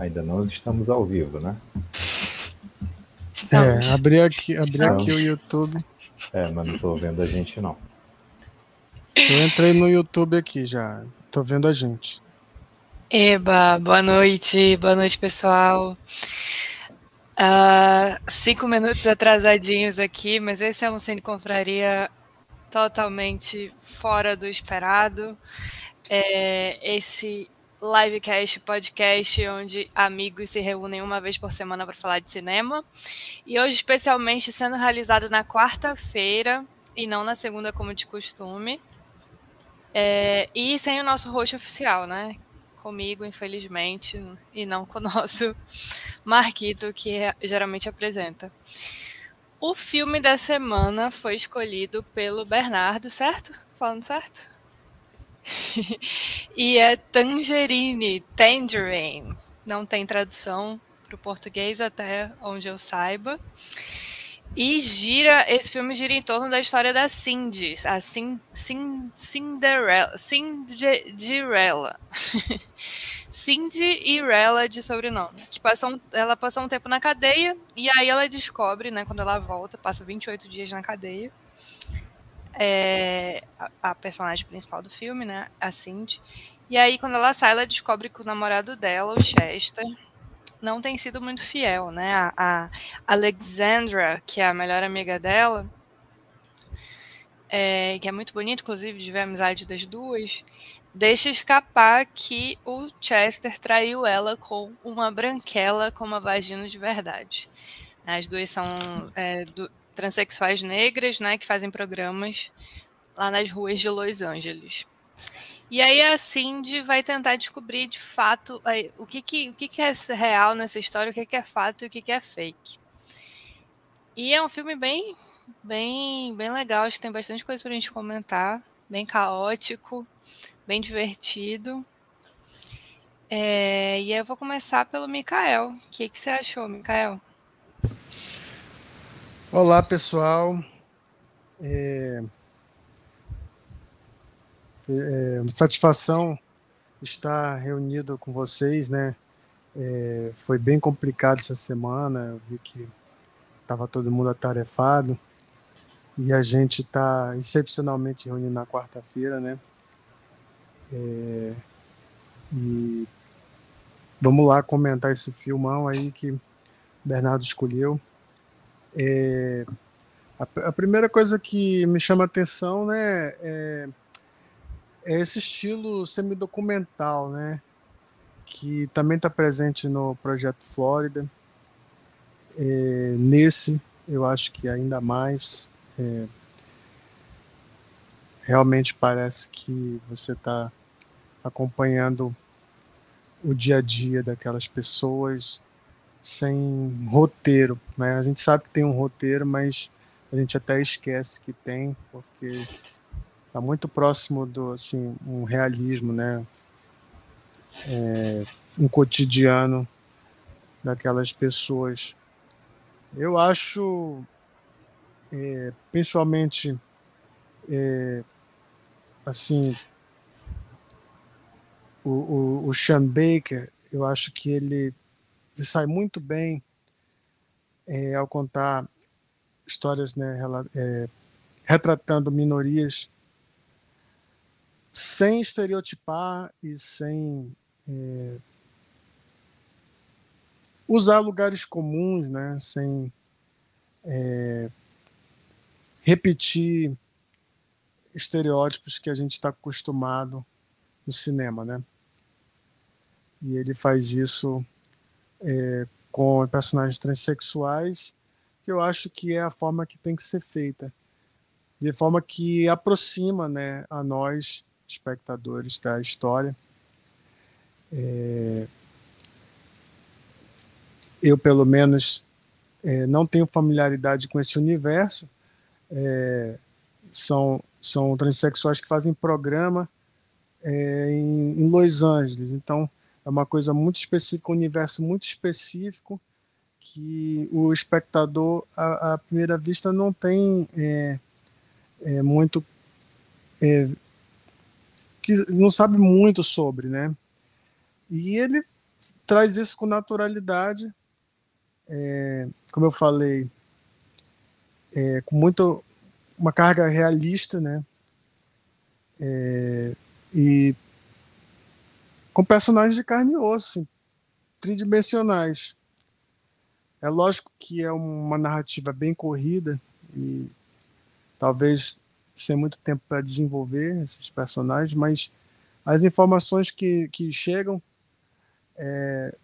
Ainda não estamos ao vivo, né? Estamos. É, abri aqui, abri aqui o YouTube. É, mas não tô vendo a gente não. Eu entrei no YouTube aqui já. Tô vendo a gente. Eba, boa noite, boa noite pessoal. Uh, cinco minutos atrasadinhos aqui, mas esse é um Cine Confraria totalmente fora do esperado. É, esse livecast, podcast, onde amigos se reúnem uma vez por semana para falar de cinema. E hoje, especialmente, sendo realizado na quarta-feira e não na segunda, como de costume. É, e sem o nosso host oficial, né? comigo, infelizmente, e não com o nosso Marquito, que geralmente apresenta. O filme da semana foi escolhido pelo Bernardo, certo? Falando certo? e é Tangerine, Tangerine. Não tem tradução para o português até onde eu saiba. E gira, esse filme gira em torno da história da Cindy, a Cin, Cin, Cinderella, Cinderella. Cindy e Rella de sobrenome. Que passam, ela passou um tempo na cadeia e aí ela descobre, né, quando ela volta, passa 28 dias na cadeia. É, a, a personagem principal do filme, né, a Cindy. E aí quando ela sai, ela descobre que o namorado dela, o Chester, não tem sido muito fiel, né? A, a Alexandra, que é a melhor amiga dela, é, que é muito bonita, inclusive, de ver a amizade das duas, deixa escapar que o Chester traiu ela com uma branquela com uma vagina de verdade. As duas são é, do, transexuais negras, né, que fazem programas lá nas ruas de Los Angeles. E aí a Cindy vai tentar descobrir de fato o que, que, o que, que é real nessa história, o que, que é fato e o que, que é fake. E é um filme bem, bem, bem legal, acho que tem bastante coisa pra gente comentar, bem caótico, bem divertido. É, e eu vou começar pelo Mikael. O que, que você achou, Mikael? Olá, pessoal. É, é uma satisfação estar reunido com vocês, né? É, foi bem complicado essa semana, eu vi que estava todo mundo atarefado e a gente está excepcionalmente reunido na quarta-feira, né? É, e vamos lá comentar esse filmão aí que Bernardo escolheu. É, a, a, primeira coisa que me chama a atenção, né, é é esse estilo semidocumental, né? Que também está presente no Projeto Flórida. É, nesse, eu acho que ainda mais. É, realmente parece que você está acompanhando o dia a dia daquelas pessoas sem roteiro. Né? A gente sabe que tem um roteiro, mas a gente até esquece que tem, porque está muito próximo do assim um realismo, né? É, um cotidiano daquelas pessoas. Eu acho, é, é, assim, o, o, o Sean Baker, eu acho que ele, ele sai muito bem é, ao contar histórias, né, é, retratando minorias sem estereotipar e sem é, usar lugares comuns, né? sem é, repetir estereótipos que a gente está acostumado no cinema, né? E ele faz isso é, com personagens transexuais, que eu acho que é a forma que tem que ser feita, de forma que aproxima, né, a nós espectadores da história. É, eu, pelo menos, é, não tenho familiaridade com esse universo. É, são, são transexuais que fazem programa é, em, em, Los Angeles. Então, é uma coisa muito específica, um universo muito específico que o espectador, à, à primeira vista, não tem é, é, muito que não sabe muito sobre, né? E ele traz isso com naturalidade, é, como eu falei, é, com muito uma carga realista, né? É, e com personagens de carne e osso, assim, tridimensionais. É lógico que é uma narrativa bem corrida e talvez sem muito tempo para desenvolver esses personagens, mas as informações que, que chegam é,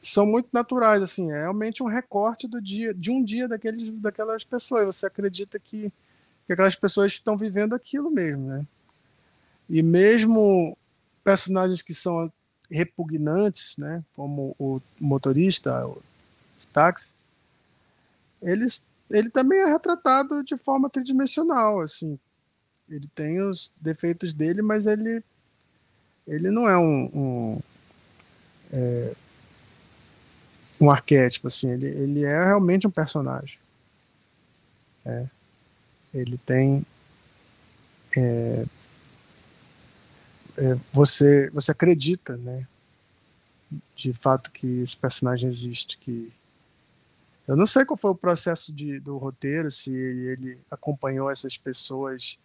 são muito naturais, assim, é realmente um recorte do dia, de um dia daqueles, daquelas pessoas. Você acredita que, que aquelas pessoas estão vivendo aquilo mesmo, né? E mesmo personagens que são repugnantes, né, como o motorista, o táxi, eles, ele também é retratado de forma tridimensional, assim. Ele tem os defeitos dele, mas ele, ele não é um, um, é, um arquétipo, assim. Ele, ele é realmente um personagem. É. Ele tem é, é, você você acredita, né? De fato que esse personagem existe, que eu não sei qual foi o processo de, do roteiro, se ele acompanhou essas pessoas,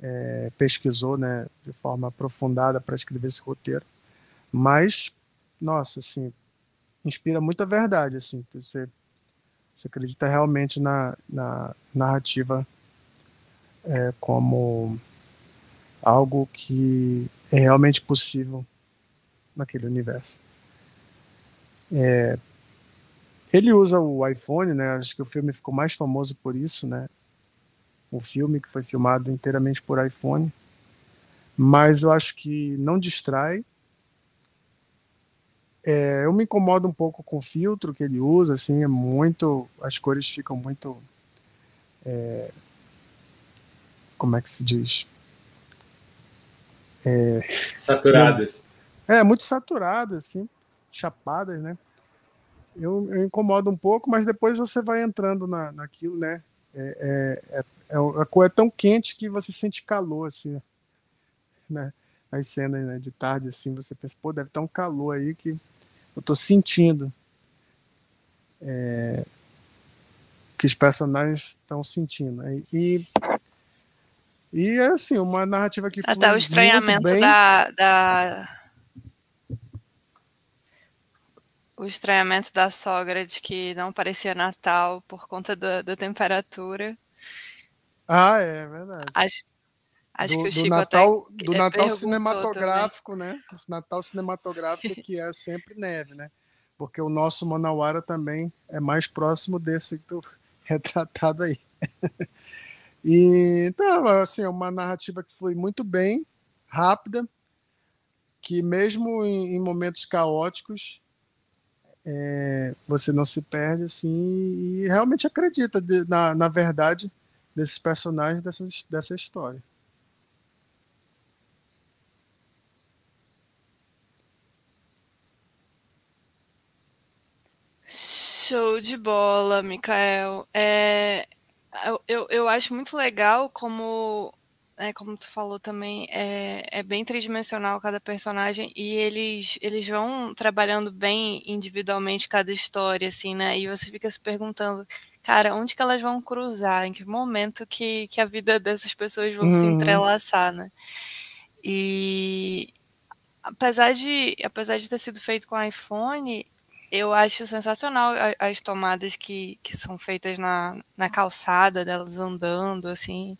é, pesquisou, né, de forma aprofundada para escrever esse roteiro, mas nossa, assim, inspira muita verdade, assim, você você acredita realmente na, na narrativa é, como algo que é realmente possível naquele universo. É, ele usa o iPhone, né? Acho que o filme ficou mais famoso por isso, né? O filme que foi filmado inteiramente por iPhone, mas eu acho que não distrai. É, eu me incomodo um pouco com o filtro que ele usa, assim, é muito, as cores ficam muito, é, como é que se diz? É, saturadas. É, muito saturadas, assim, chapadas, né? Eu, eu, incomodo um pouco, mas depois você vai entrando na, naquilo, né? É, é, é, é a cor é tão quente que você sente calor, assim, né? As cenas né, de tarde, assim, você pensa, pô, deve estar um calor aí que eu tô sentindo. É, que os personagens estão sentindo. Né? E e é assim, uma narrativa que Até o estranhamento da, da, O estranhamento da sogra de que não parecia Natal por conta da, da temperatura. Ah, é verdade. Acho, acho do, que o Chico Natal, até do Natal cinematográfico, também. né? O Natal cinematográfico que é sempre neve, né? Porque o nosso Manauara também é mais próximo desse que tu retratado aí. E então, assim, é uma narrativa que foi muito bem, rápida, que mesmo em, em momentos caóticos é, você não se perde assim e realmente acredita de, na, na verdade desses personagens dessa, dessa história. Show de bola, Mikael. É, eu, eu acho muito legal como, é, como tu falou também, é, é bem tridimensional cada personagem e eles, eles vão trabalhando bem individualmente cada história, assim, né? E você fica se perguntando, cara, onde que elas vão cruzar? Em que momento que, que a vida dessas pessoas vão uhum. se entrelaçar, né? E apesar de, apesar de ter sido feito com iPhone, eu acho sensacional as tomadas que, que são feitas na, na calçada, delas andando, assim,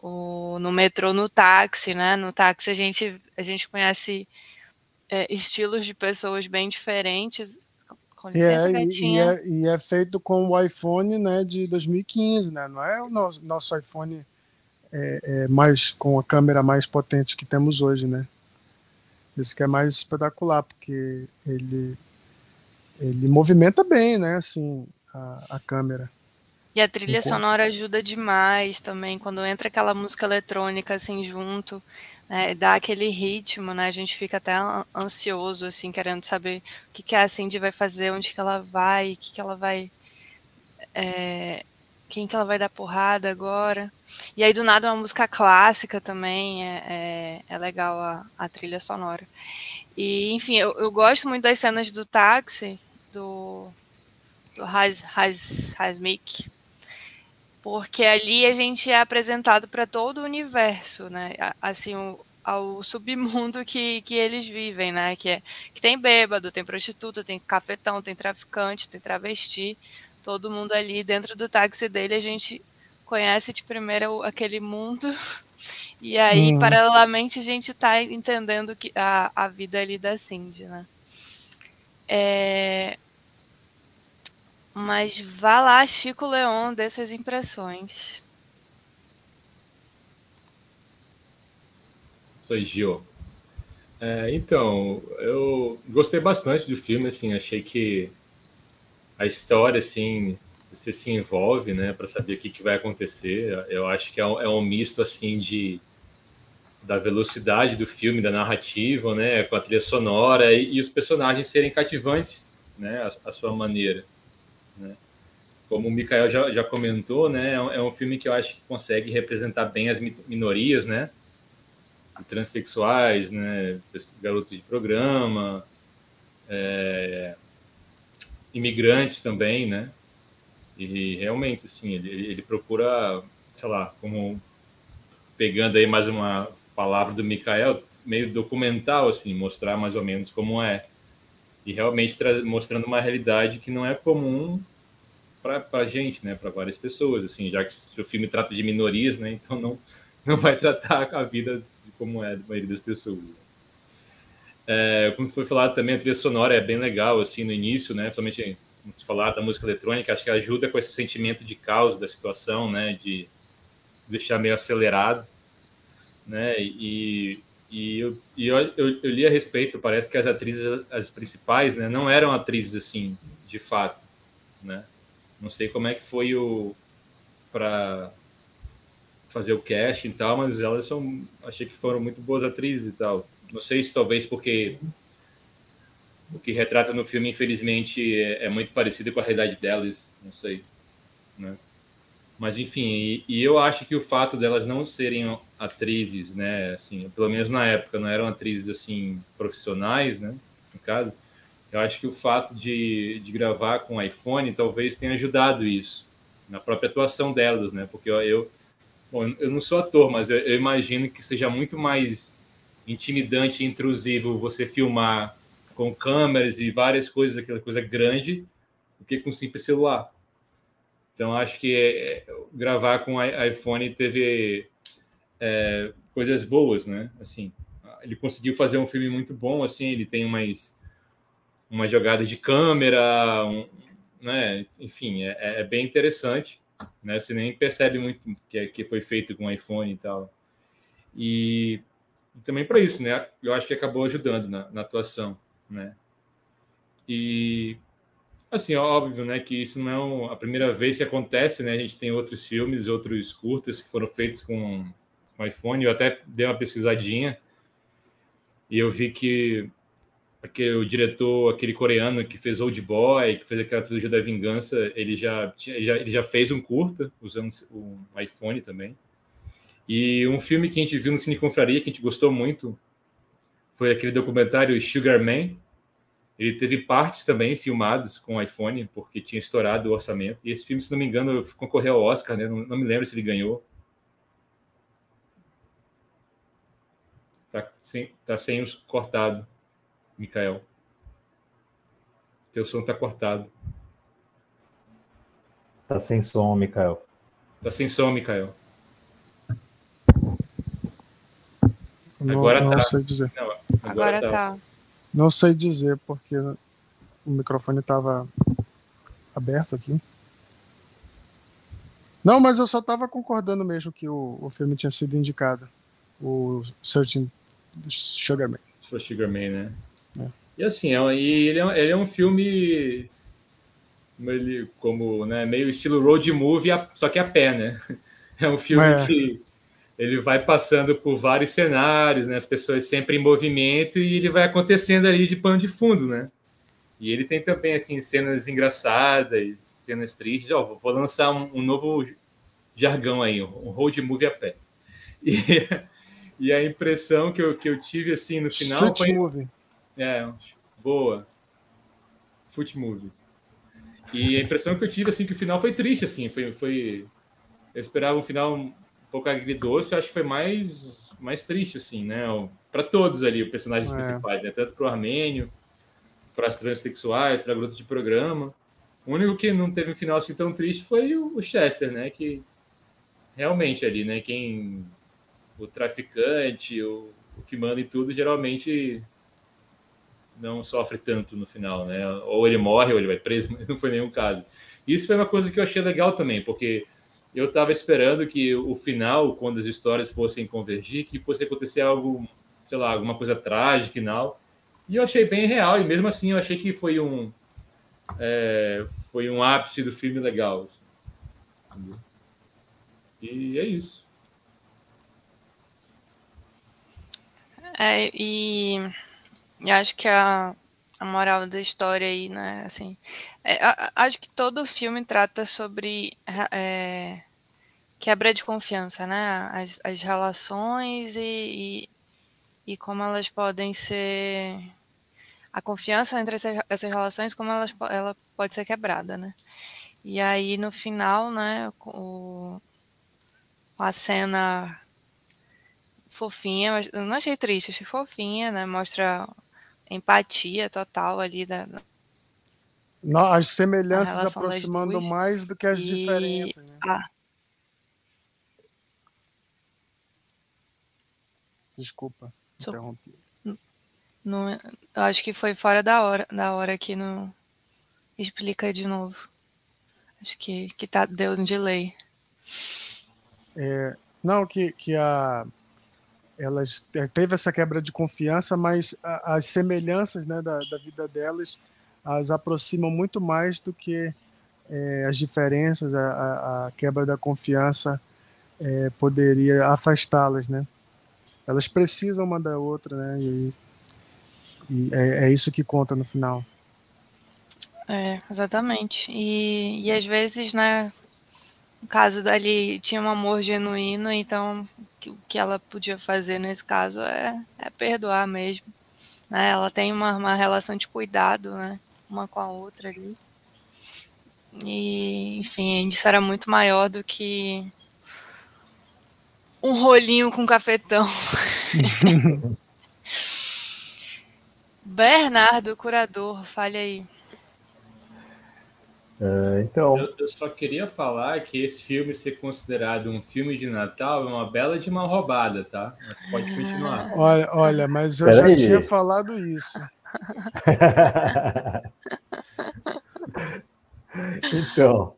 o, no metrô, no táxi, né? No táxi a gente, a gente conhece é, estilos de pessoas bem diferentes. Com licença, é, e, é, e é feito com o iPhone né, de 2015, né? Não é o nosso, nosso iPhone é, é mais com a câmera mais potente que temos hoje, né? Isso que é mais espetacular, porque ele ele movimenta bem, né, assim, a, a câmera. E a trilha sonora ajuda demais também, quando entra aquela música eletrônica assim junto, né, dá aquele ritmo, né? A gente fica até ansioso assim, querendo saber o que, que a Cindy vai fazer, onde que ela vai, o que, que ela vai é, quem que ela vai dar porrada agora. E aí, do nada, uma música clássica também, é, é, é legal a, a, trilha sonora. E, enfim, eu, eu, gosto muito das cenas do táxi, do, do Hasmik, porque ali a gente é apresentado para todo o universo, né? Assim, o, ao submundo que, que eles vivem, né? Que, é, que tem bêbado, tem prostituta, tem cafetão, tem traficante, tem travesti todo mundo ali dentro do táxi dele, a gente conhece de primeira aquele mundo. E aí, hum. paralelamente, a gente está entendendo que a, a vida ali da Cindy, né? É... Mas vá lá, Chico Leon, dê suas impressões. Sou Gil. É, então, eu gostei bastante do filme, assim, achei que a história, assim, você se envolve, né, para saber o que, que vai acontecer. Eu acho que é um, é um misto, assim, de da velocidade do filme, da narrativa, né, com a trilha sonora e, e os personagens serem cativantes, né, a, a sua maneira, né. Como o Mikael já, já comentou, né, é um, é um filme que eu acho que consegue representar bem as minorias, né, transexuais, né, garotos de programa, é, imigrantes também, né? E realmente, assim, ele, ele procura, sei lá, como pegando aí mais uma palavra do Mikael, meio documental, assim, mostrar mais ou menos como é. E realmente mostrando uma realidade que não é comum para a gente, né, para várias pessoas, assim, já que o filme trata de minorias, né, então não, não vai tratar a vida como é da maioria das pessoas. É, como foi falado também, a trilha sonora é bem legal, assim, no início, né? Principalmente falar da música eletrônica, acho que ajuda com esse sentimento de caos da situação, né? De deixar meio acelerado, né? E, e, eu, e eu, eu, eu, li a respeito, parece que as atrizes, as principais, né? Não eram atrizes, assim, de fato, né? Não sei como é que foi o... para fazer o casting e tal, mas elas são... Achei que foram muito boas atrizes e tal não sei se talvez porque o que retrata no filme, infelizmente, é, é muito parecido com a realidade delas, não sei. Né? Mas, enfim, e, e, eu acho que o fato delas não serem atrizes, né, assim, pelo menos na época, não eram atrizes, assim, profissionais, né, no caso, eu acho que o fato de, de gravar com iPhone talvez tenha ajudado isso, na própria atuação delas, né, porque eu, eu bom, eu não sou ator, mas eu, eu imagino que seja muito mais intimidante e intrusivo você filmar com câmeras e várias coisas, aquela coisa grande, do que com simples celular. Então, acho que é, é, gravar com iPhone teve é, coisas boas, né? Assim, ele conseguiu fazer um filme muito bom, assim, ele tem umas, uma jogada de câmera, um, né? Enfim, é, é, bem interessante, né? Você nem percebe muito que, que foi feito com iPhone e tal. E também para isso, né? Eu acho que acabou ajudando na, na atuação, né? E assim, óbvio, né, que isso não é a primeira vez que acontece, né? A gente tem outros filmes, outros curtas que foram feitos com, iPhone. Eu até dei uma pesquisadinha e eu vi que aquele, o diretor, aquele coreano que fez Old Boy, que fez aquela trilogia da vingança, ele já, já, ele já fez um curta usando o iPhone também. E um filme que a gente viu no Cine Confraria, que a gente gostou muito, foi aquele documentário Sugar Man. Ele teve partes também filmadas com iPhone, porque tinha estourado o orçamento. E esse filme, se não me engano, concorreu ao Oscar, né? Não, não me lembro se ele ganhou. Tá sem, tá sem os cortado, Mikael. Teu som tá cortado. Tá sem som, Mikael. Tá sem som, Mikael. Não, agora não tá. sei dizer. Não, agora, agora tá. tá. Não sei dizer, porque o microfone estava aberto aqui. Não, mas eu só estava concordando mesmo que o, o filme tinha sido indicado. O Searching Sugarman. Sugarman, né? É. E assim, é, e ele, é, ele é um filme ele, como né, meio estilo road movie, só que a pé, né? É um filme é. que ele vai passando por vários cenários, né? As pessoas sempre em movimento e ele vai acontecendo ali de pano de fundo, né? E ele tem também assim cenas engraçadas, cenas tristes. Ó, vou lançar um, um novo jargão aí, um road movie a pé. E, e a impressão que eu, que eu tive assim no final Street foi movie. é, boa. Foot movies. E a impressão que eu tive assim que o final foi triste assim, foi foi eu esperava um final pouco agridoce, acho que foi mais mais triste assim, né? Para todos ali, os personagens É. principais, né? Tanto para o Armênio, para as transexuais, para a garota de programa. O único que não teve um final assim tão triste foi o Chester, né? Que realmente ali, né? Quem o traficante, o, o que manda em tudo, geralmente não sofre tanto no final, né? Ou ele morre ou ele vai preso, mas não foi nenhum caso. Isso foi uma coisa que eu achei legal também, porque eu estava esperando que o final, quando as histórias fossem convergir, que fosse acontecer algo, sei lá, alguma coisa trágica e tal. E eu achei bem real, e mesmo assim eu achei que foi um é, foi um ápice do filme legal. assim. E é isso. É, e, e acho que a, a moral da história aí, né, assim, é, a- acho que todo filme trata sobre é, quebra de confiança, né, as, as relações e, e, e como elas podem ser, a confiança entre essas, essas relações, como elas, ela pode ser quebrada, né. E aí, no final, né, o, a cena fofinha, eu não achei triste, achei fofinha, né? Mostra empatia total ali da. As semelhanças aproximando mais do que as E- diferenças, né? Ah, Desculpa, Só- interrompi. não, eu acho que foi fora da hora, da hora que não explica de novo. Acho que, que tá, deu um delay. Não, que, que a, elas é, teve essa quebra de confiança, mas as semelhanças né, da, da vida delas as aproximam muito mais do que é, as diferenças, a, a- a quebra da confiança é, poderia afastá-las, né? Elas precisam uma da outra, né? E, e é, é isso que conta no final. É, exatamente. E, e às vezes, né, no caso dali tinha um amor genuíno, então o que ela podia fazer nesse caso é, é perdoar mesmo. Né? Ela tem uma, uma relação de cuidado, né, uma com a outra ali. E, enfim, isso era muito maior do que um rolinho com cafetão. Bernardo, curador, fale aí. É, então, Eu, eu só queria falar que esse filme ser considerado um filme de Natal é uma bela de uma roubada, tá? Mas pode continuar. Olha, olha mas eu Pera já aí. tinha falado isso. então,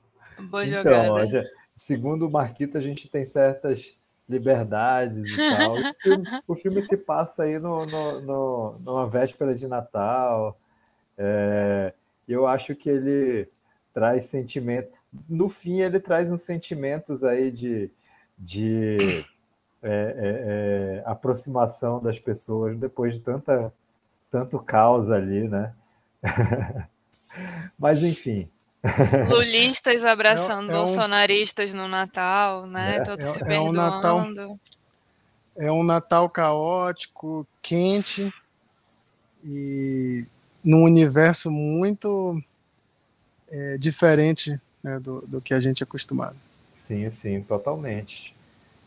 Boa então jogada. já- segundo o Marquito, a gente tem certas liberdades e tal. O filme, o filme se passa aí no, no, no- numa véspera de Natal. É, eu acho que ele traz sentimento. No fim, ele traz uns sentimentos aí de, de é, é, é, aproximação das pessoas depois de tanta, tanto caos ali, né? Mas enfim, Lulistas abraçando É- é um- bolsonaristas no Natal, né? É. Todos É- se é um Natal- perdoando. É um Natal caótico, quente e num universo muito é, diferente né, do, do que a gente é acostumado. Sim, sim, totalmente.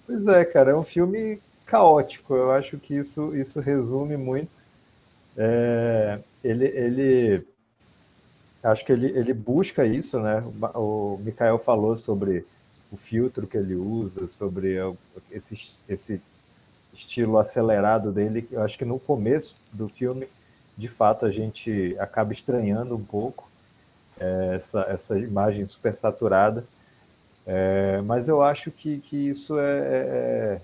Pois é, cara, é um filme caótico. Eu acho que isso, isso resume muito. É, ele, ele, acho que ele, ele busca isso, né? O Mikael falou sobre o filtro que ele usa, sobre esse, esse estilo acelerado dele. Eu acho que no começo do filme, de fato, a gente acaba estranhando um pouco é, essa, essa imagem super saturada. É, mas eu acho que, que isso é, é- é-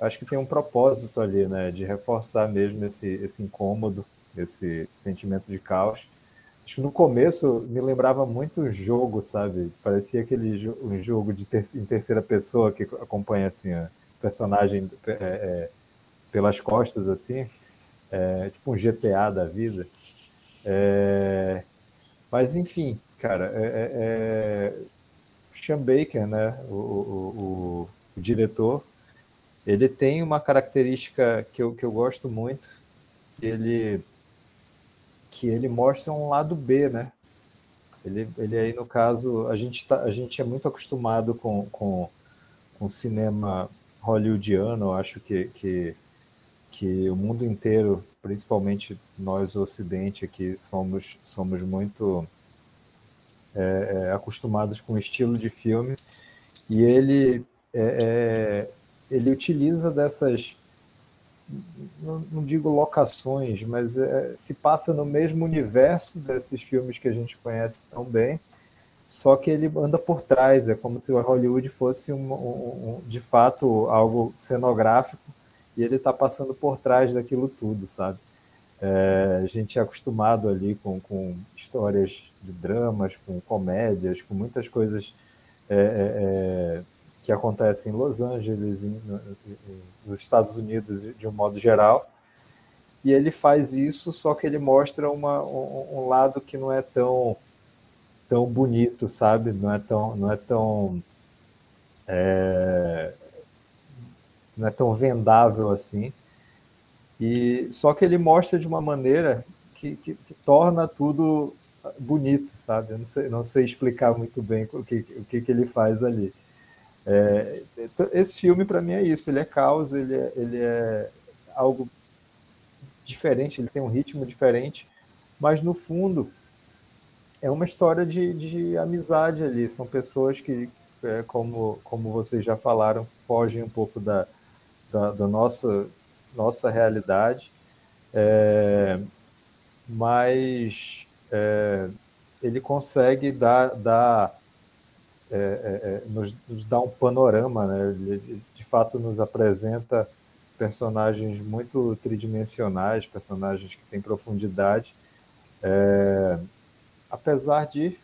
Acho que tem um propósito ali, né? De reforçar mesmo esse, esse incômodo, esse sentimento de caos. Acho que no começo me lembrava muito jogo, sabe? Parecia aquele um jogo de ter- em terceira pessoa que acompanha assim, a personagem é, é, pelas costas, assim. Tipo um GTA da vida. É, mas, enfim, cara, é, é, é Sean Baker, né, o, o, o, o, diretor, ele tem uma característica que eu, que eu gosto muito, que ele, que ele mostra um lado B, né? Ele, ele aí, no caso, a gente, tá, a gente é muito acostumado com, com, com cinema hollywoodiano, eu acho que, que, que o mundo inteiro, principalmente nós, Ocidente, aqui, somos, somos muito é, é, acostumados com o estilo de filme, e ele, é, é ele utiliza dessas, não, não digo locações, mas é, se passa no mesmo universo desses filmes que a gente conhece tão bem, só que ele anda por trás, é como se o Hollywood fosse um, um, um de fato algo cenográfico e ele está passando por trás daquilo tudo, sabe? É, a gente é acostumado ali com, com, histórias de dramas, com comédias, com muitas coisas é, é, é que acontecem em Los Angeles, em, nos Estados Unidos de um modo geral. E ele faz isso, só que ele mostra uma, um, um lado que não é tão tão bonito, sabe? Não é tão, não é tão, é, não é tão vendável assim. E só que ele mostra de uma maneira que, que, que torna tudo bonito, sabe? Eu não sei, não sei explicar muito bem o que, o que, que ele faz ali. É, então, esse filme para mim é isso. Ele é caos, ele é, ele é algo diferente, ele tem um ritmo diferente, mas no fundo é uma história de, de amizade ali. São pessoas que, é, como, como vocês já falaram, fogem um pouco da, da, da nossa, nossa realidade, é, mas é, ele consegue dar, dar é, é, é, nos, nos dar um panorama, né? Ele, de fato nos apresenta personagens muito tridimensionais, personagens que têm profundidade. É, apesar de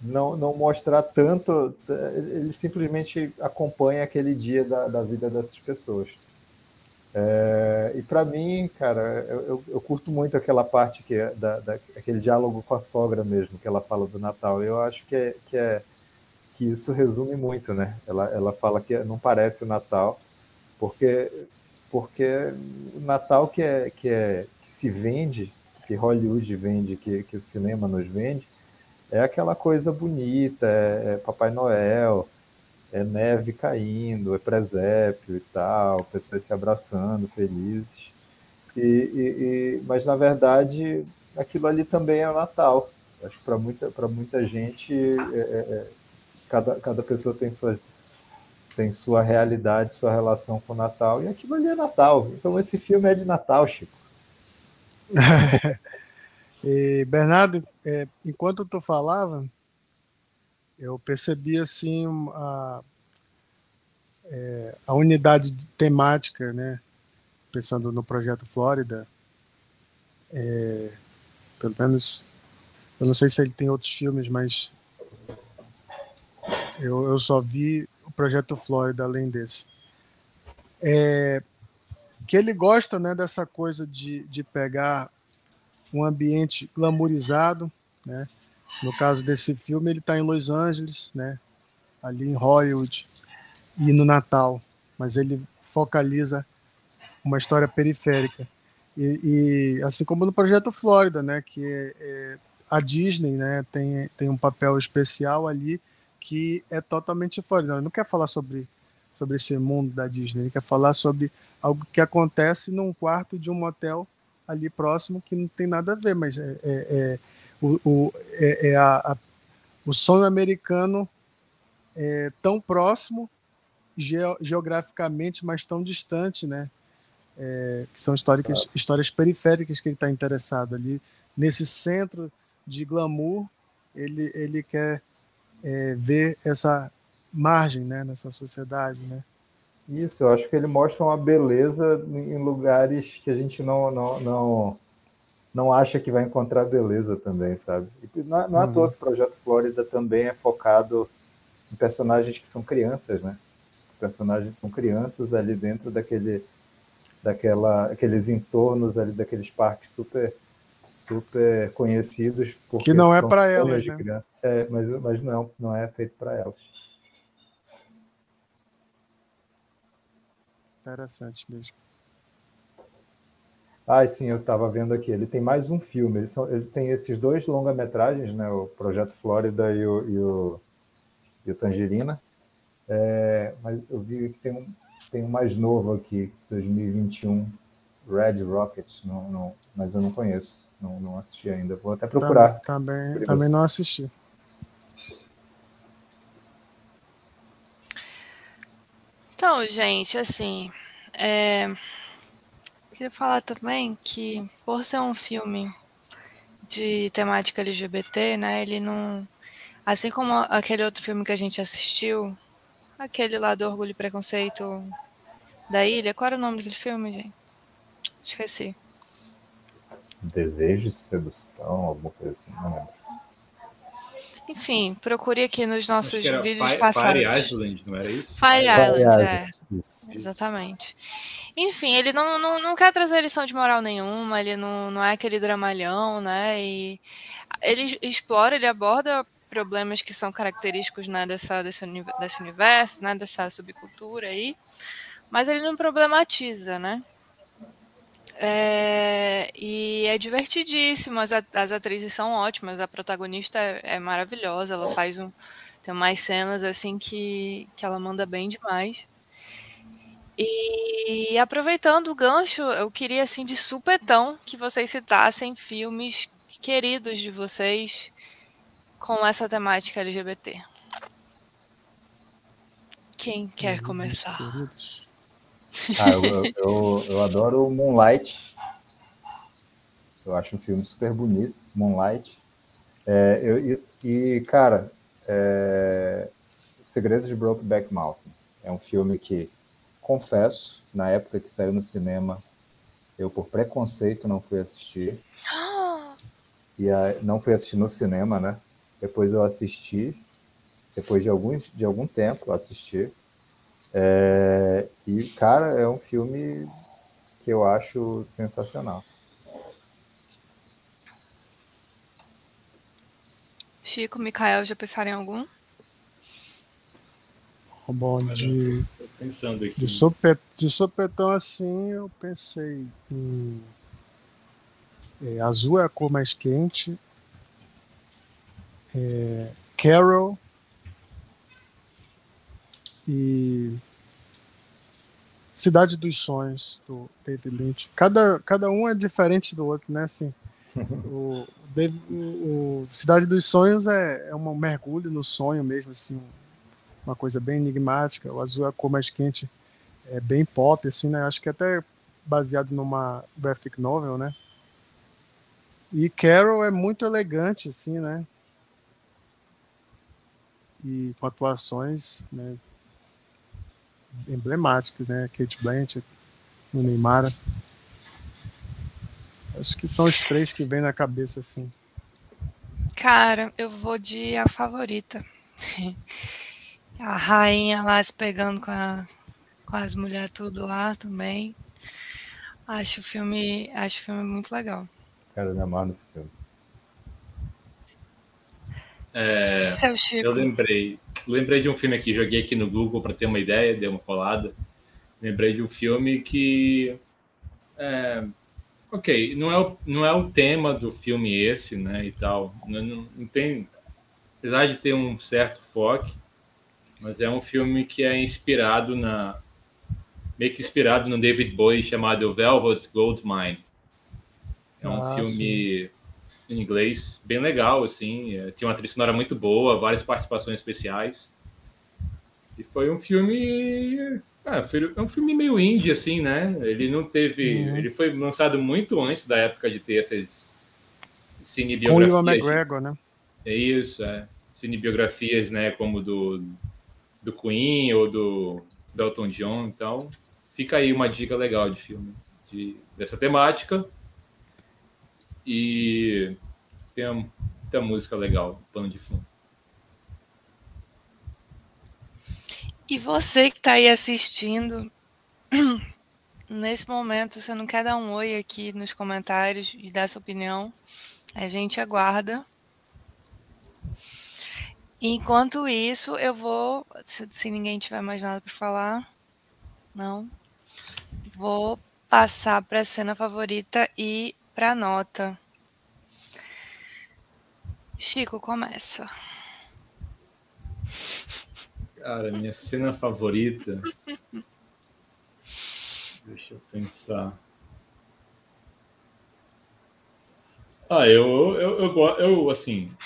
não, não mostrar tanto, ele simplesmente acompanha aquele dia da, da vida dessas pessoas. É, e para mim, cara, eu, eu, curto muito aquela parte que é da, da, aquele diálogo com a sogra mesmo, que ela fala do Natal. Eu acho que é, que é que isso resume muito, né? Ela, ela fala que não parece o Natal, porque porque o Natal que é que é que se vende que Hollywood vende, que, que o cinema nos vende, é aquela coisa bonita, é, é Papai Noel, é neve caindo, é presépio e tal, pessoas se abraçando, felizes. E, e, e, mas, na verdade, aquilo ali também é o Natal. Acho que para muita, muita gente, é, é, é, cada, cada pessoa tem sua, tem sua realidade, sua relação com o Natal, e aquilo ali é Natal. Então, esse filme é de Natal, Chico. e, Bernardo, é, enquanto tu falava, eu percebi assim a, é, a unidade temática, né? Pensando no projeto Flórida, é, pelo menos, eu não sei se ele tem outros filmes, mas eu, eu só vi o projeto Flórida além desse. É, que ele gosta né, dessa coisa de, de pegar um ambiente glamourizado, né? No caso desse filme, ele está em Los Angeles, né? Ali em Hollywood e no Natal, mas ele focaliza uma história periférica e, e assim como no projeto Flórida, né? Que é, é, a Disney, né? Tem tem um papel especial ali que é totalmente fora. Ele não quer falar sobre sobre esse mundo da Disney, ele quer falar sobre algo que acontece num quarto de um motel ali próximo que não tem nada a ver, mas é, é, é o, o, é, é a, a, o sonho americano é tão próximo geograficamente, mas tão distante, né? É, que são históricas, histórias periféricas que ele está interessado ali. Nesse centro de glamour, ele, ele quer é, ver essa margem né, nessa sociedade, né? Isso, eu acho que ele mostra uma beleza em lugares que a gente não, não, não, não acha que vai encontrar beleza também, sabe? E não, não é à toa uhum. que o Projeto Flórida também é focado em personagens que são crianças, né? Personagens são crianças ali dentro daquele, daquela, aqueles entornos ali daqueles parques super super conhecidos que não é para elas, né? É, mas, mas não, não é feito para elas. Interessante mesmo. Ah, sim, eu estava vendo aqui. Ele tem mais um filme. Ele, são, ele tem esses dois longa-metragens, né? O Projeto Flórida e o, e o, e o Tangerina. É, mas eu vi que tem um, tem um mais novo aqui, 2021, Red Rocket, não, não, mas eu não conheço, não, não assisti ainda. Vou até procurar. Também, também, também não assisti. Então, gente, assim, é... queria falar também que por ser um filme de temática LGBT, né, ele não, assim como aquele outro filme que a gente assistiu, aquele lá do Orgulho e Preconceito da Ilha, qual era o nome daquele filme, gente? Esqueci. Desejo e sedução, alguma coisa assim, não lembro. Enfim, procure aqui nos nossos vídeos Fire, passados. Fire Island, não era isso? Fire, Fire Island, Island, é. Isso. Exatamente. Enfim, ele não, não, não quer trazer lição de moral nenhuma, ele não, não é aquele dramalhão, né? E ele explora, ele aborda problemas que são característicos né, dessa, desse, desse universo, né, dessa subcultura aí, mas ele não problematiza, né? É, e é divertidíssimo, as, as atrizes são ótimas, a protagonista é, é, maravilhosa, ela faz um. Tem mais cenas assim que, que ela manda bem demais. E aproveitando o gancho, eu queria assim de supetão que vocês citassem filmes queridos de vocês com essa temática LGBT. Quem quer começar? Queridos. Ah, eu, eu, eu, adoro Moonlight. Eu acho um filme super bonito, Moonlight. É, eu, e, cara, é, Os Segredos de Brokeback Mountain. É um filme que, confesso, na época que saiu no cinema, eu, por preconceito, não fui assistir. E a, não fui assistir no cinema, né? Depois eu assisti. Depois de, alguns, de algum tempo eu assisti. É, e, cara, é um filme que eu acho sensacional. Chico, Mikael, já pensaram em algum? Bom, de, pensando aqui. De, sopet, de sopetão assim, eu pensei em. É, azul é a cor mais quente. É, Carol e Cidade dos Sonhos, do David Lynch. Cada, cada um é diferente do outro, né? Assim, o, David, o, Cidade dos Sonhos é, é um mergulho no sonho mesmo, assim, uma coisa bem enigmática. O azul é a cor mais quente, é bem pop, assim, né? Acho que até baseado numa graphic novel, né? E Carol é muito elegante, assim, né? E com atuações, né? Emblemáticos, né? Kate Blanchett, o Neymar. Acho que são os três que vêm na cabeça, assim. Cara, eu vou de a favorita. A rainha lá se pegando com, a, com as mulheres tudo lá também. Acho o filme, acho o filme muito legal. Cara, eu me amarro nesse filme. É, Seu Chico. Eu lembrei lembrei de um filme aqui, joguei aqui no Google para ter uma ideia, dei uma colada. Lembrei de um filme que. É, ok, não é, o, não é o tema do filme esse, né? E tal. Não, não, não tem. Apesar de ter um certo foco, mas é um filme que é inspirado na. meio que inspirado no David Bowie chamado Velvet Goldmine. É um ah, filme. Sim em inglês, bem legal, assim. É, tinha uma trilha sonora muito boa, várias participações especiais. E foi um filme. Ah, foi um filme meio indie, assim, né? Ele não teve. Uhum. Ele foi lançado muito antes da época de ter essas cinebiografias. Com o McGregor, né? É isso, é. Cinebiografias, né? Como do, do Queen ou do, do Elton John. Então, fica aí uma dica legal de filme de, dessa temática. E tem muita música legal, pano de fundo. E você que está aí assistindo, nesse momento você não quer dar um oi aqui nos comentários e dar sua opinião, a gente aguarda. Enquanto isso, eu vou, se, se ninguém tiver mais nada para falar, não, vou passar para a cena favorita e para a nota. Chico, começa. Cara, minha cena favorita. Deixa eu pensar. Ah, eu, eu, eu, eu assim.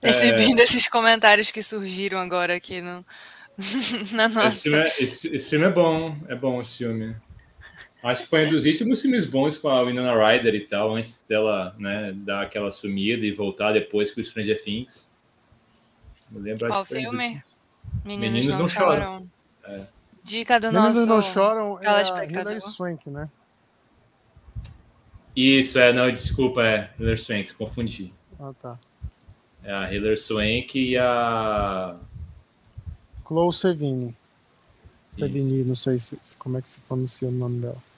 Exibindo é... esses comentários que surgiram agora aqui no, na nossa. Esse filme, é, esse, esse filme é bom, é bom esse filme. Acho que foi um dos últimos filmes bons com a Winona Ryder e tal, antes dela né, dar aquela sumida e voltar depois com os Stranger Things. Eu lembro, Qual filme? Meninos, Meninos, não, não choram. choram. É. Dica do Meninos nosso... não choram é a Hilary Swank, né? Isso, é, não, desculpa, é Hilary Swank, confundi. Ah, tá. É a Hilary Swank e a... Chloe Sevigny. Sevigny, não sei se, como é que se pronuncia o nome dela.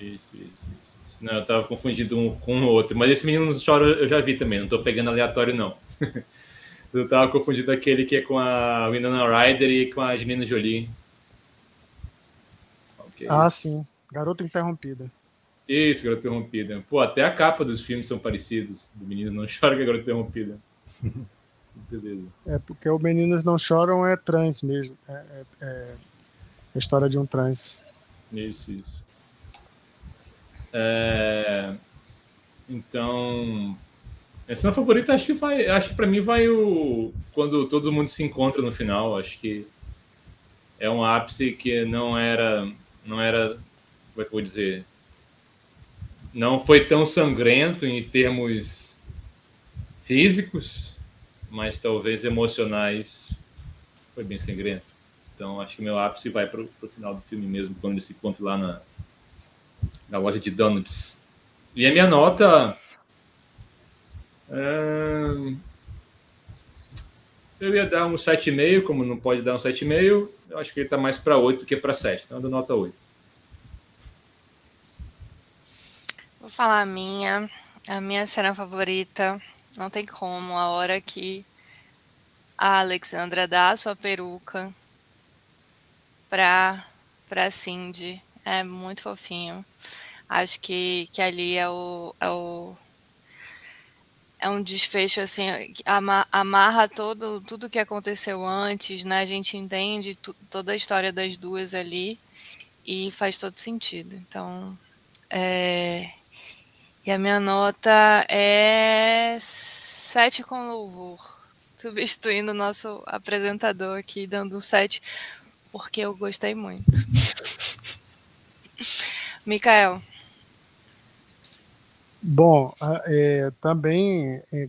Isso, isso, isso. Não, eu tava confundido um com o outro. Mas esse menino não chora eu já vi também, não tô pegando aleatório, não. eu tava confundido aquele que é com a Winona Ryder e com a Angelina Jolie. Okay. Ah, sim. Garota Interrompida. Isso, Garota Interrompida. Pô, até a capa dos filmes são parecidos. Do Meninos Não Choram que é Garota Interrompida. Beleza. É porque o Meninos Não Choram é trans mesmo. É, é, é a história de um trans. Isso, isso. É... Então, a cena favorita acho que vai, acho que para mim vai o quando todo mundo se encontra no final, acho que é um ápice que não era não era, como é que eu vou dizer, não foi tão sangrento em termos físicos, mas talvez emocionais foi bem sangrento. Então acho que meu ápice vai para o final do filme mesmo, quando ele se encontra lá na, na loja de donuts. E a minha nota. É... Eu ia dar um 7,5, como não pode dar um 7,5, eu acho que ele está mais para 8 do que para 7. Então eu dou nota 8. Vou falar a minha. A minha cena favorita. Não tem como. A hora que a Alexandra dá a sua peruca para para Cindy. É muito fofinho. Acho que, que ali é o, é o é um desfecho assim amarra todo tudo que aconteceu antes, né? A gente entende toda a história das duas ali e faz todo sentido. Então, é... e a minha nota é sete com louvor, substituindo o nosso apresentador aqui, dando um sete porque eu gostei muito. Mikael. Bom, é, também é,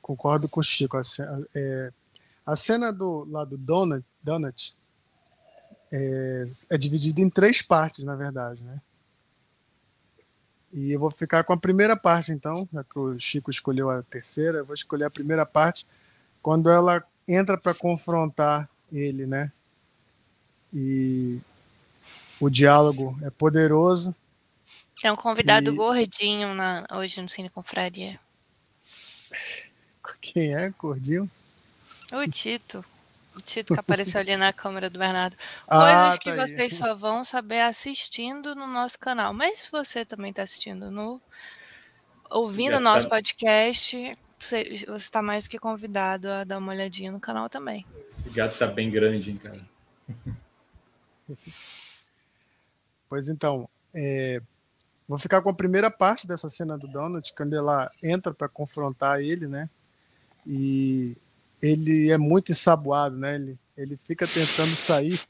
concordo com o Chico. A, é, a cena do lá do Donut, Donut é, é dividida em três partes, na verdade, né? E eu vou ficar com a primeira parte, então, já que o Chico escolheu a terceira, eu vou escolher a primeira parte, quando ela entra para confrontar ele, né? e o diálogo é poderoso. Tem um convidado e... gordinho na, hoje no Cine Confraria. Quem é, gordinho? O Tito. O Tito que apareceu ali na câmera do Bernardo. Ah, Coisas ah, que tá vocês só vão saber assistindo no nosso canal. Mas se você também está assistindo no. ouvindo o nosso tá... podcast, você está mais do que convidado a dar uma olhadinha no canal também. Esse gato está bem grande, hein, cara. Pois então, é, vou ficar com a primeira parte dessa cena do Donald, quando ela entra para confrontar ele, né? E ele é muito ensaboado, né? Ele, ele fica tentando sair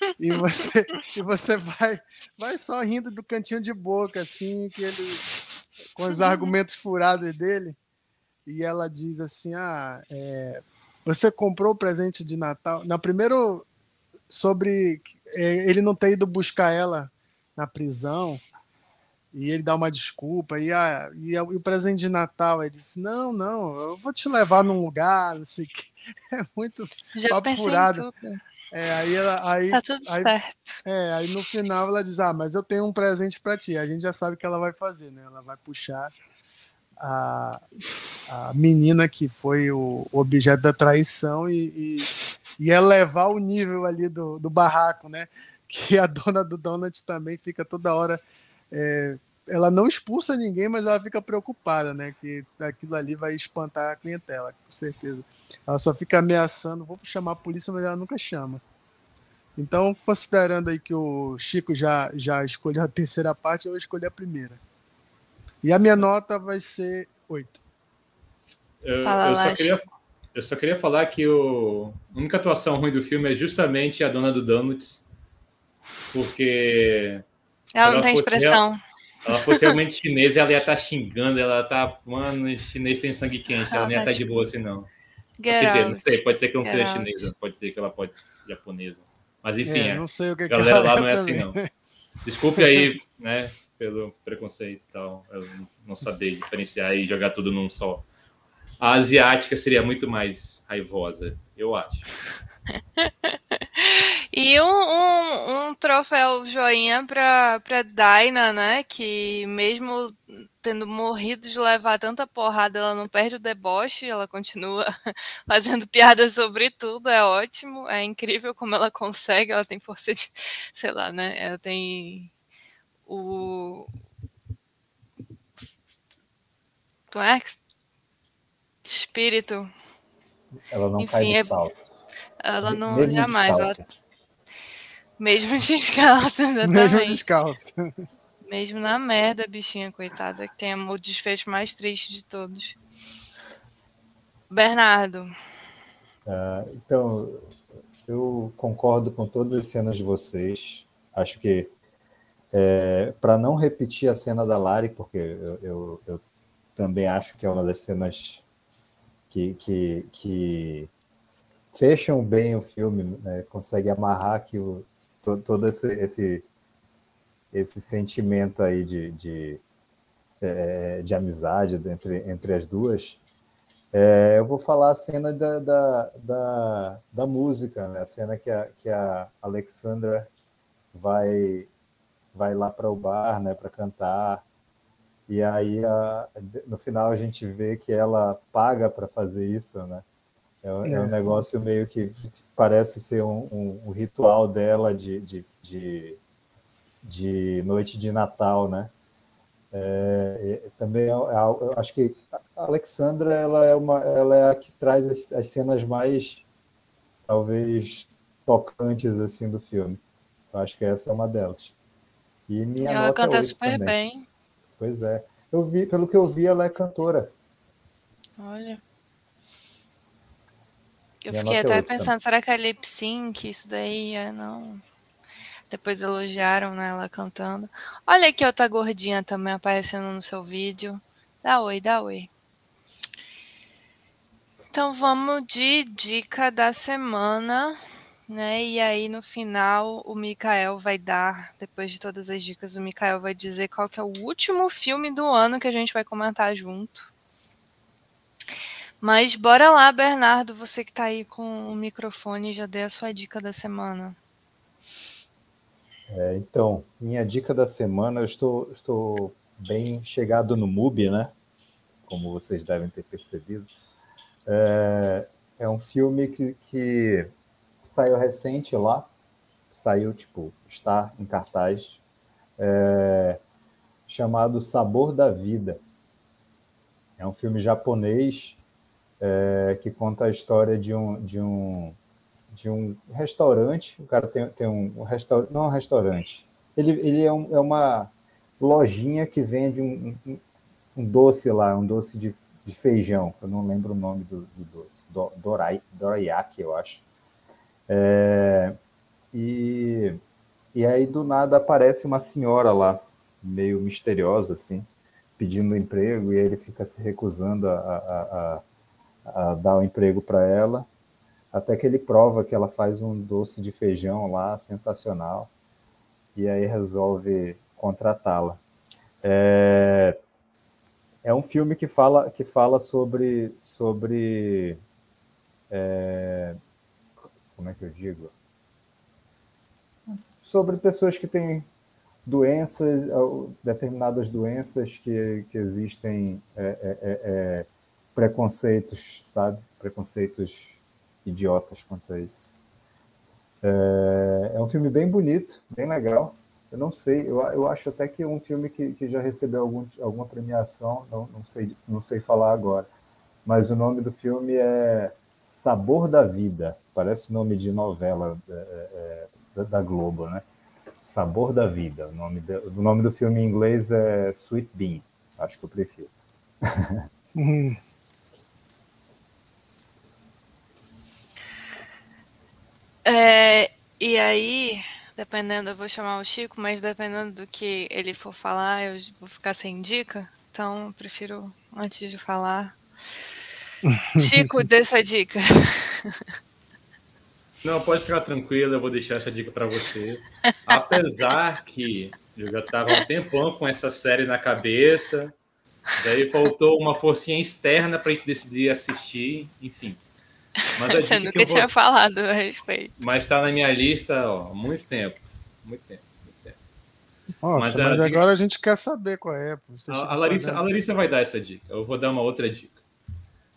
e você e você vai vai só rindo do cantinho de boca assim que ele com os argumentos furados dele e ela diz assim ah é, você comprou o presente de Natal na primeiro sobre é, ele não ter ido buscar ela na prisão e ele dá uma desculpa e, a, e, a, e o presente de Natal ele disse não não eu vou te levar num lugar não sei que é muito Já papo furado É, aí ela. Aí, tá tudo aí, certo. É, aí no final ela diz: Ah, mas eu tenho um presente para ti. A gente já sabe o que ela vai fazer, né? Ela vai puxar a, a menina que foi o objeto da traição e, e, e elevar o nível ali do, do barraco, né? Que a dona do Donut também fica toda hora. É, ela não expulsa ninguém, mas ela fica preocupada, né? Que aquilo ali vai espantar a clientela, com certeza. Ela só fica ameaçando, vou chamar a polícia, mas ela nunca chama. Então, considerando aí que o Chico já, já escolheu a terceira parte, eu vou escolher a primeira. E a minha nota vai ser 8. Eu, Fala, eu, só queria, eu só queria falar que o, a única atuação ruim do filme é justamente a dona do Donuts, porque... Ela não tem expressão. Real, ela fosse realmente chinesa, ela ia estar tá xingando, ela tá. Mano, chinês tem sangue quente, ela, ela nem ia estar tá de tipo boa assim, não. Quer dizer, não sei, pode ser que não seja chinesa, pode ser que ela pode ser japonesa. Mas enfim, é, não sei o que a galera lá não é assim, não. Desculpe aí, né, pelo preconceito e tal, eu não saber diferenciar e jogar tudo num só. A asiática seria muito mais raivosa, eu acho. e um, um, um, troféu joinha para Daina, né? Que mesmo tendo morrido de levar tanta porrada, ela não perde o deboche, ela continua fazendo piadas sobre tudo, é ótimo, é incrível como ela consegue, ela tem força de, sei lá, né? Ela tem o. Como é? Espírito. Ela não Enfim, cai de é... salto. Ela não, mesmo jamais. Ela... Mesmo descalça, exatamente. Mesmo descalça. Mesmo na merda, bichinha, coitada, que tem o desfecho mais triste de todos. Bernardo. Uh, então, eu concordo com todas as cenas de vocês. Acho que é, para não repetir a cena da Lari, porque eu, eu, eu, também acho que é uma das cenas que, que, que fecham bem o filme, né? consegue amarrar que o, todo, todo esse, esse, esse sentimento aí de, de, é, de amizade entre, entre as duas. É, eu vou falar a cena da, da, da, da música, né? a cena que a, que a Alexandra vai, vai lá para o bar né? para cantar. E aí, a, no final, a gente vê que ela paga para fazer isso, né? É, é, é um negócio meio que parece ser um, um, um ritual dela de, de, de, de, noite de Natal, né? É, também é, é eu acho que a Alexandra ela é uma ela é a que traz as, as cenas mais talvez tocantes assim do filme. Eu acho que essa é uma delas. E minha ela canta super também. bem. Pois é. Eu vi, pelo que eu vi, ela é cantora. Olha. Eu fiquei até pensando, também. será que é lip sync? Isso daí é não. Depois elogiaram né, ela cantando. Olha aqui outra gordinha também aparecendo no seu vídeo. Dá oi, dá oi. Então vamos de dica da semana, né? E aí no final o Mikael vai dar, depois de todas as dicas, o Mikael vai dizer qual que é o último filme do ano que a gente vai comentar junto. Mas bora lá, Bernardo, você que está aí com o microfone, já dê a sua dica da semana. É, então, minha dica da semana, eu estou, estou bem chegado no MUBI, né? Como vocês devem ter percebido. É, é um filme que, que saiu recente lá, saiu, tipo, está em cartaz, é, chamado Sabor da Vida. É um filme japonês é, que conta a história de um, de um, de um restaurante. O cara tem, tem um, restaurante, não é um restaurante, ele, ele é, um, é uma lojinha que vende um, um, um, doce lá, um doce de, de feijão, eu não lembro o nome do, do doce, do, dorai, dorayaki, eu acho. É, e, e aí do nada aparece uma senhora lá, meio misteriosa assim, pedindo emprego, e ele fica se recusando a, a, a a dar o um emprego para ela, até que ele prova que ela faz um doce de feijão lá sensacional e aí resolve contratá-la. É, é um filme que fala que fala sobre sobre é, como é que eu digo sobre pessoas que têm doenças, determinadas doenças que, que existem é, é, é, é, preconceitos, sabe? Preconceitos idiotas quanto a isso. É, é, um filme bem bonito, bem legal. Eu não sei, eu, eu acho até que é um filme que, que já recebeu algum, alguma premiação, não, não, sei, não sei falar agora. Mas o nome do filme é Sabor da Vida, parece nome de novela é, da, da Globo, né? Sabor da Vida. O nome, de, o nome do filme em inglês é Sweet Bean. Acho que eu prefiro. É, e aí, dependendo, eu vou chamar o Chico, mas dependendo do que ele for falar, eu vou ficar sem dica. Então, eu prefiro, antes de falar. Chico, dê sua dica. Não, pode ficar tranquilo, eu vou deixar essa dica para você. Apesar que eu já estava um tempão com essa série na cabeça, daí faltou uma forcinha externa para a gente decidir assistir, enfim. Mas você nunca tinha vou... falado a respeito. Mas está na minha lista ó, há muito tempo. Muito tempo. Muito tempo. Nossa, mas, mas agora a gente quer saber qual é. A, a, Larissa, a Larissa vai dar essa dica. Eu vou dar uma outra dica.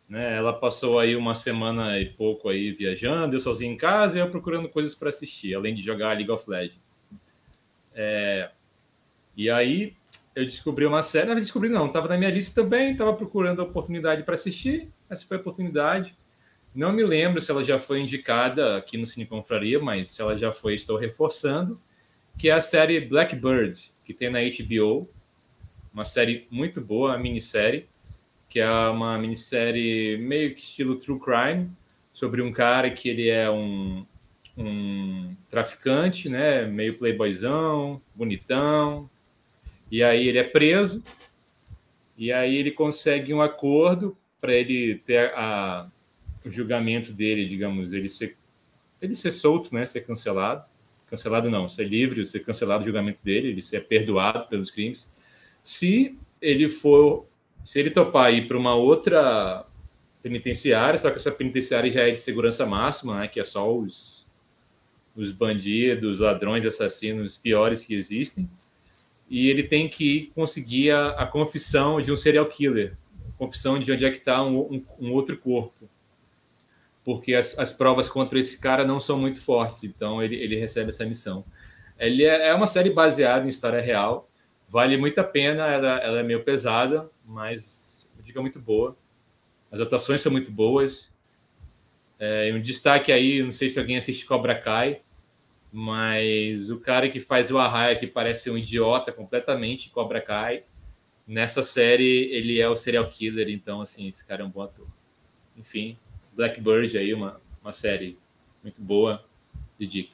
Né? Ela passou aí uma semana e pouco aí viajando, eu sozinho em casa e eu procurando coisas para assistir, além de jogar League of Legends. É... E aí eu descobri uma série, não descobri não, estava na minha lista também, estava procurando a oportunidade para assistir, essa foi a oportunidade. Não me lembro se ela já foi indicada aqui no Cine Confraria, mas se ela já foi, estou reforçando, que é a série Blackbird, que tem na HBO, uma série muito boa, uma minissérie, que é uma minissérie meio que estilo true crime, sobre um cara que ele é um, um traficante, né, meio playboyzão, bonitão, e aí ele é preso, e aí ele consegue um acordo para ele ter a, o julgamento dele, digamos, ele ser, ele ser solto, né, ser cancelado, cancelado não, ser livre, ser cancelado o julgamento dele, ele ser perdoado pelos crimes, se ele for se ele topar ir para uma outra penitenciária, só que essa penitenciária já é de segurança máxima, né, que é só os, os bandidos, ladrões, assassinos piores que existem, e ele tem que conseguir a, a confissão de um serial killer, confissão de onde é que está um, um, um, outro corpo, porque as, as, provas contra esse cara não são muito fortes, então ele, ele recebe essa missão. Ele é, é uma série baseada em história real, Vale muito a pena, ela, ela é meio pesada, mas a dica é muito boa. As atuações são muito boas. É, um destaque aí, não sei se alguém assiste Cobra Kai, mas o cara que faz o Arraia, que parece um idiota completamente, Cobra Kai, nessa série ele é o serial killer, então, assim, esse cara é um bom ator. Enfim, Blackbird aí, uma, uma série muito boa de dica.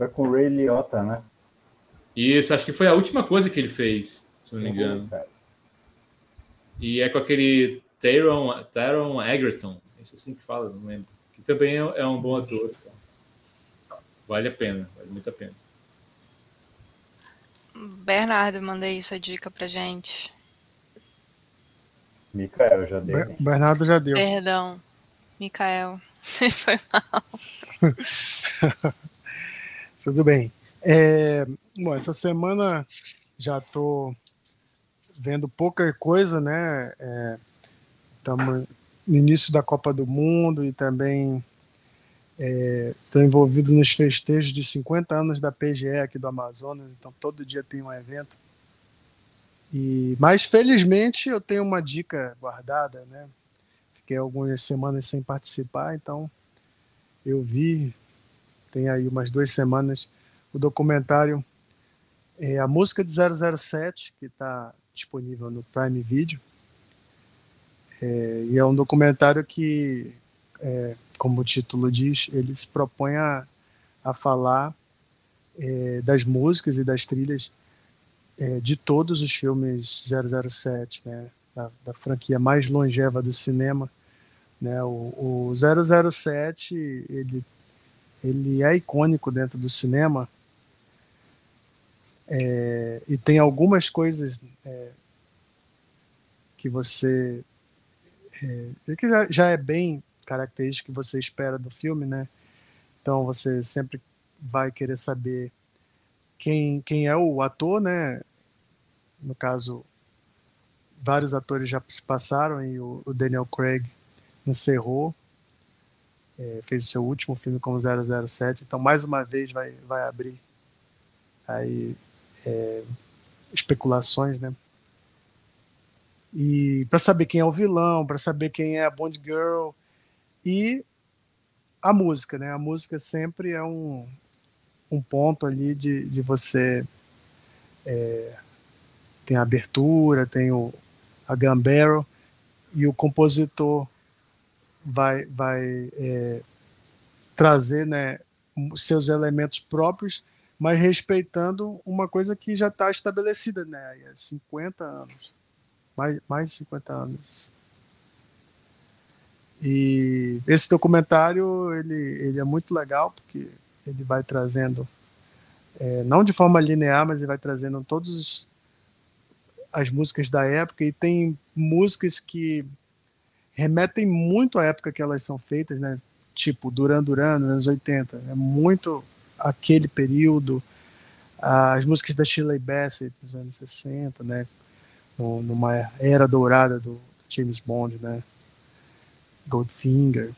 É com o Ray Liotta, né? Isso, acho que foi a última coisa que ele fez, se não me engano. Uhum, e é com aquele Taron, Taron Egerton, esse assim que fala, não lembro. Que também é, é um bom ator. Então. Vale a pena, vale muito a pena. Bernardo, mandei isso a dica pra gente. Micael já deu. Ber Bernardo já deu. Perdão, Micael. Foi mal. Tudo bem. É, bom, essa semana já estou vendo pouca coisa, né? Estamos é, no início da Copa do Mundo e também estou é, envolvido nos festejos de 50 anos da PGE aqui do Amazonas, então todo dia tem um evento. E, mas felizmente eu tenho uma dica guardada, né? Fiquei algumas semanas sem participar, então eu vi, tem aí umas duas semanas o documentário é, A Música de 007, que está disponível no Prime Video. É, e é um documentário que, é, como o título diz, ele se propõe a, a falar é, das músicas e das trilhas é, de todos os filmes 007, né, da, da, franquia mais longeva do cinema. Né, o, o 007 ele, ele é icônico dentro do cinema é, e tem algumas coisas é, que você. É, que já, já é bem característico que você espera do filme, né? Então você sempre vai querer saber quem, quem é o ator, né? No caso, vários atores já se passaram e o, o Daniel Craig encerrou, é, fez o seu último filme como 007, então mais uma vez vai, vai abrir aí é, especulações, né? E para saber quem é o vilão, para saber quem é a Bond Girl e a música, né? A música sempre é um, um ponto ali de, de você é, tem a abertura, tem o, a gambero e o compositor vai, vai é, trazer né, seus elementos próprios, mas respeitando uma coisa que já está estabelecida né, há 50 anos, mais, mais de 50 anos. E esse documentário ele, ele é muito legal porque ele vai trazendo, é, não de forma linear, mas ele vai trazendo todas as músicas da época e tem músicas que remetem muito à época que elas são feitas, né? Tipo Duran Duran, nos anos 80. É muito aquele período. As músicas da Shirley Bassey nos anos 60, né? Numa era dourada do James Bond, né? Goldfinger,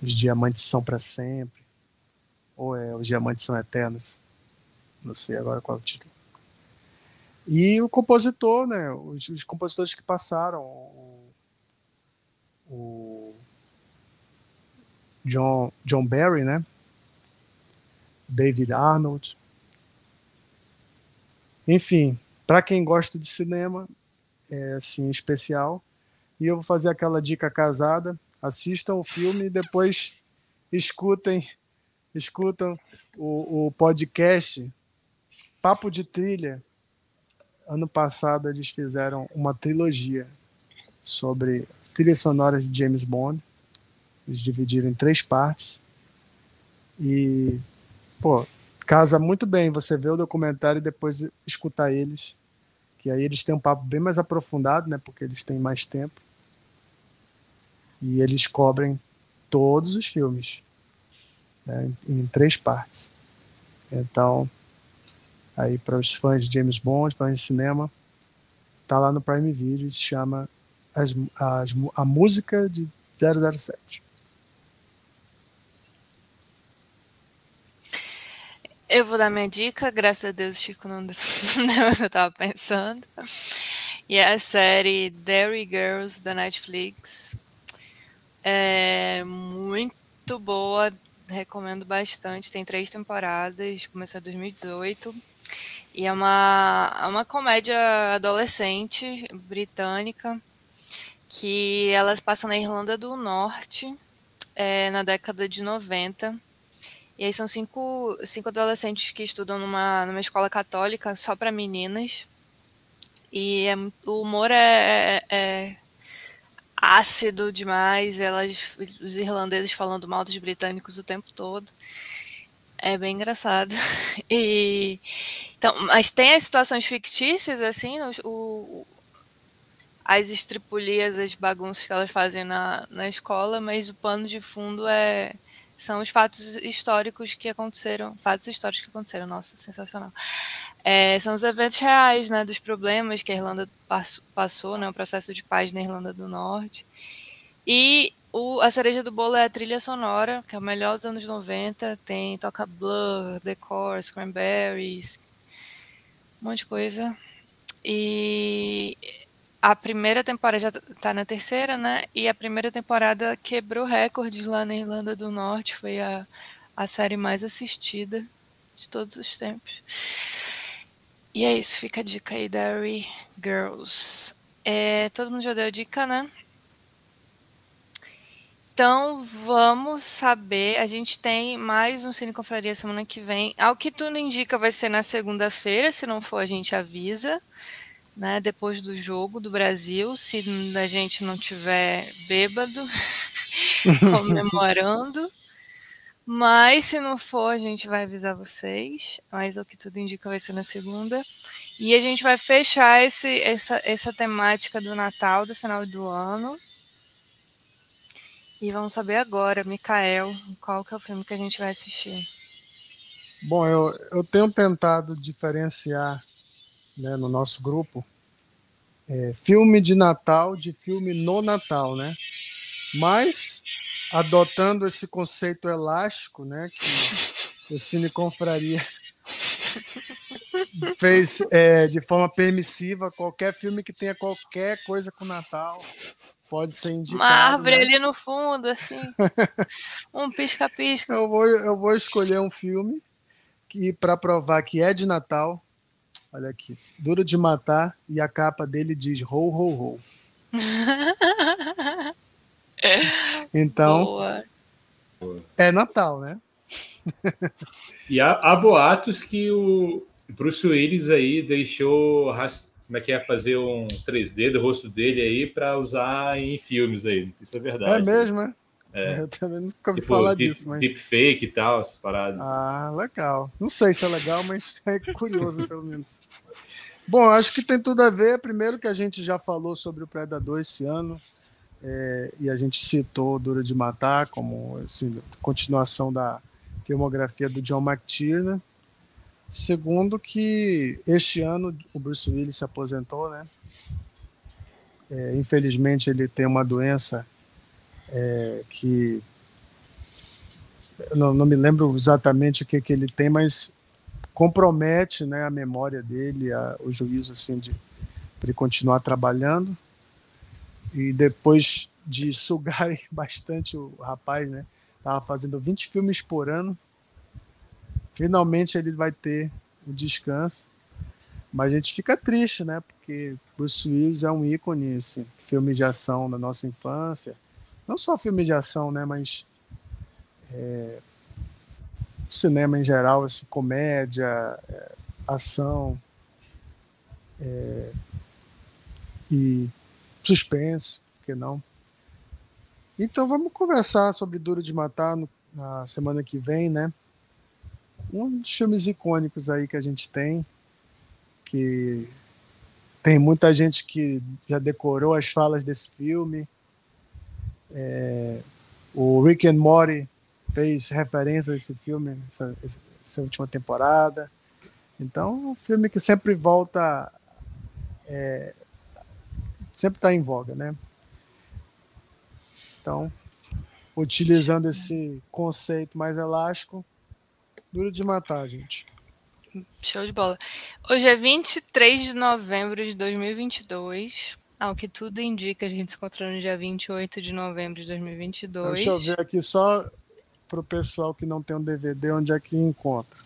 Os Diamantes São para Sempre, ou é Os Diamantes São Eternos, não sei agora qual é o título. E o compositor, né, os, os compositores que passaram, o, o John, John Barry, né, David Arnold, enfim, para quem gosta de cinema, é assim especial. E eu vou fazer aquela dica casada: assistam o filme e depois escutem, escutam o, o podcast Papo de Trilha. Ano passado eles fizeram uma trilogia sobre trilhas sonoras de James Bond. Eles dividiram em três partes. E, pô, casa muito bem você ver o documentário e depois escutar eles. Que aí eles têm um papo bem mais aprofundado, né? Porque eles têm mais tempo. E eles cobrem todos os filmes né, em, em três partes. Então, aí para os fãs de James Bond, fãs de cinema, tá lá no Prime Video e se chama as, as, a música de 007. Eu vou dar minha dica, graças a Deus Chico não deu o que eu estava pensando. E é a série Dairy Girls da Netflix. É muito boa, recomendo bastante. Tem três temporadas, começou em 2018. E é uma, é uma comédia adolescente britânica que elas passam na Irlanda do Norte é, na década de 90. E aí são cinco, cinco adolescentes que estudam numa, numa escola católica só para meninas. E é, o humor é, é, é ácido demais, elas, os irlandeses falando mal dos britânicos o tempo todo. É bem engraçado. E, então, mas tem as situações fictícias, assim, o, as estripulias, as bagunças que elas fazem na, na escola, mas o pano de fundo é são os fatos históricos que aconteceram, fatos históricos que aconteceram, nossa, sensacional. É, são os eventos reais, né, dos problemas que a Irlanda passou, passou né, o processo de paz na Irlanda do Norte. E o, a cereja do bolo é a trilha sonora, que é o melhor dos anos 90, tem toca Blur, The Course, Cranberries, um monte de coisa. E a primeira temporada já tá na terceira, né? E a primeira temporada quebrou recordes lá na Irlanda do Norte, foi a, a série mais assistida de todos os tempos. E é isso, fica a dica aí, Dairy Girls. É, todo mundo já deu a dica, né? Então vamos saber. A gente tem mais um Cine Confraria semana que vem. Ao que tudo indica, vai ser na segunda-feira. Se não for, a gente avisa né, depois do jogo do Brasil, se a gente não tiver bêbado comemorando. Mas se não for, a gente vai avisar vocês. Mas o que tudo indica vai ser na segunda. E a gente vai fechar esse, essa, essa temática do Natal, do final do ano. E vamos saber agora, Mikael, qual que é o filme que a gente vai assistir. Bom, eu, eu tenho tentado diferenciar né, no nosso grupo é, filme de Natal de filme no Natal, né? Mas adotando esse conceito elástico, né, que o Cine Confraria fez é, de forma permissiva qualquer filme que tenha qualquer coisa com Natal pode ser indicado. Uma árvore né? ali no fundo, assim. um pisca-pisca. Eu vou, eu vou escolher um filme que para provar que é de Natal. Olha aqui, Duro de Matar e a capa dele diz ho ho ho. Então, Boa. é Natal, né? E há, há boatos que o Bruce Willis aí deixou como é que é fazer um 3D do rosto dele aí para usar em filmes aí. Não sei se é verdade. É mesmo, né? É. Eu também nunca ouvi Tipo, falar deep, disso, mas. deepfake e tal, essas paradas. Ah, legal. Não sei se é legal, mas é curioso, pelo menos. Bom, acho que tem tudo a ver. Primeiro que a gente já falou sobre o Predador esse ano, é, e a gente citou Duro de Matar como assim, continuação da filmografia do John McTiernan. Segundo que este ano o Bruce Willis se aposentou, né? É, infelizmente ele tem uma doença é, que não, não me lembro exatamente o que, que ele tem, mas compromete né, a memória dele, a, o juízo assim, de para ele continuar trabalhando. E depois de sugarem bastante o rapaz, né? Tava fazendo 20 filmes por ano. Finalmente ele vai ter o descanso. Mas a gente fica triste, né? Porque Bruce Willis é um ícone, assim, filme de ação da nossa infância. Não só filme de ação, né? Mas é, cinema em geral, assim, comédia, é, ação é, e suspense, por que não? Então vamos conversar sobre Duro de Matar no, na semana que vem, né? Um dos filmes icônicos aí que a gente tem, que tem muita gente que já decorou as falas desse filme. É, o Rick and Morty fez referência a esse filme essa, essa última temporada. Então, um filme que sempre volta, é, sempre está em voga, né? Então, utilizando esse conceito mais elástico, duro de matar, gente. Show de bola. Hoje é 23 de novembro de 2022. Ao que tudo indica, a gente se encontrou no dia 28 de novembro de 2022. Deixa eu ver aqui só para o pessoal que não tem um DVD, onde é que encontra.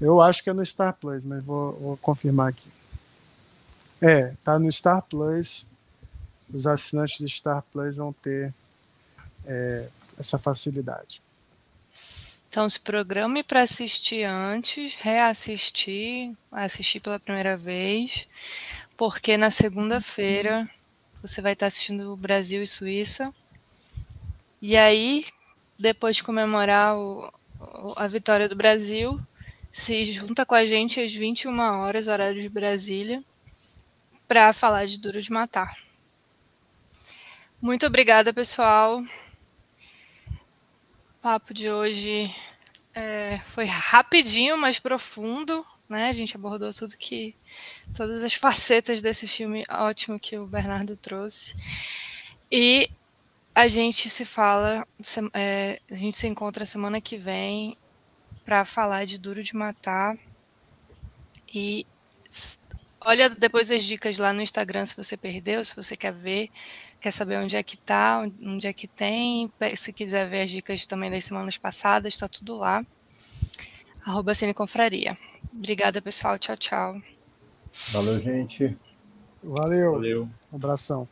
Eu acho que é no Star Plus, mas vou, vou confirmar aqui. É, tá no Star Plus. Os assinantes do Star Plus vão ter é, essa facilidade. Então, se programe para assistir antes, reassistir, assistir pela primeira vez, porque na segunda-feira você vai estar assistindo Brasil e Suíça. E aí, depois de comemorar o, a vitória do Brasil, se junta com a gente às 21 horas, horário de Brasília, para falar de Duro de Matar. Muito obrigada, pessoal. O papo de hoje é, foi rapidinho, mas profundo. Né? A gente abordou tudo que. todas as facetas desse filme ótimo que o Bernardo trouxe. E a gente se fala, é, a gente se encontra semana que vem para falar de Duro de Matar. E olha depois as dicas lá no Instagram se você perdeu, se você quer ver, quer saber onde é que tá, onde é que tem. Se quiser ver as dicas também das semanas passadas, está tudo lá. Arroba Cine Confraria. Obrigada, pessoal. Tchau, tchau. Valeu, gente. Valeu. Valeu. Um abração.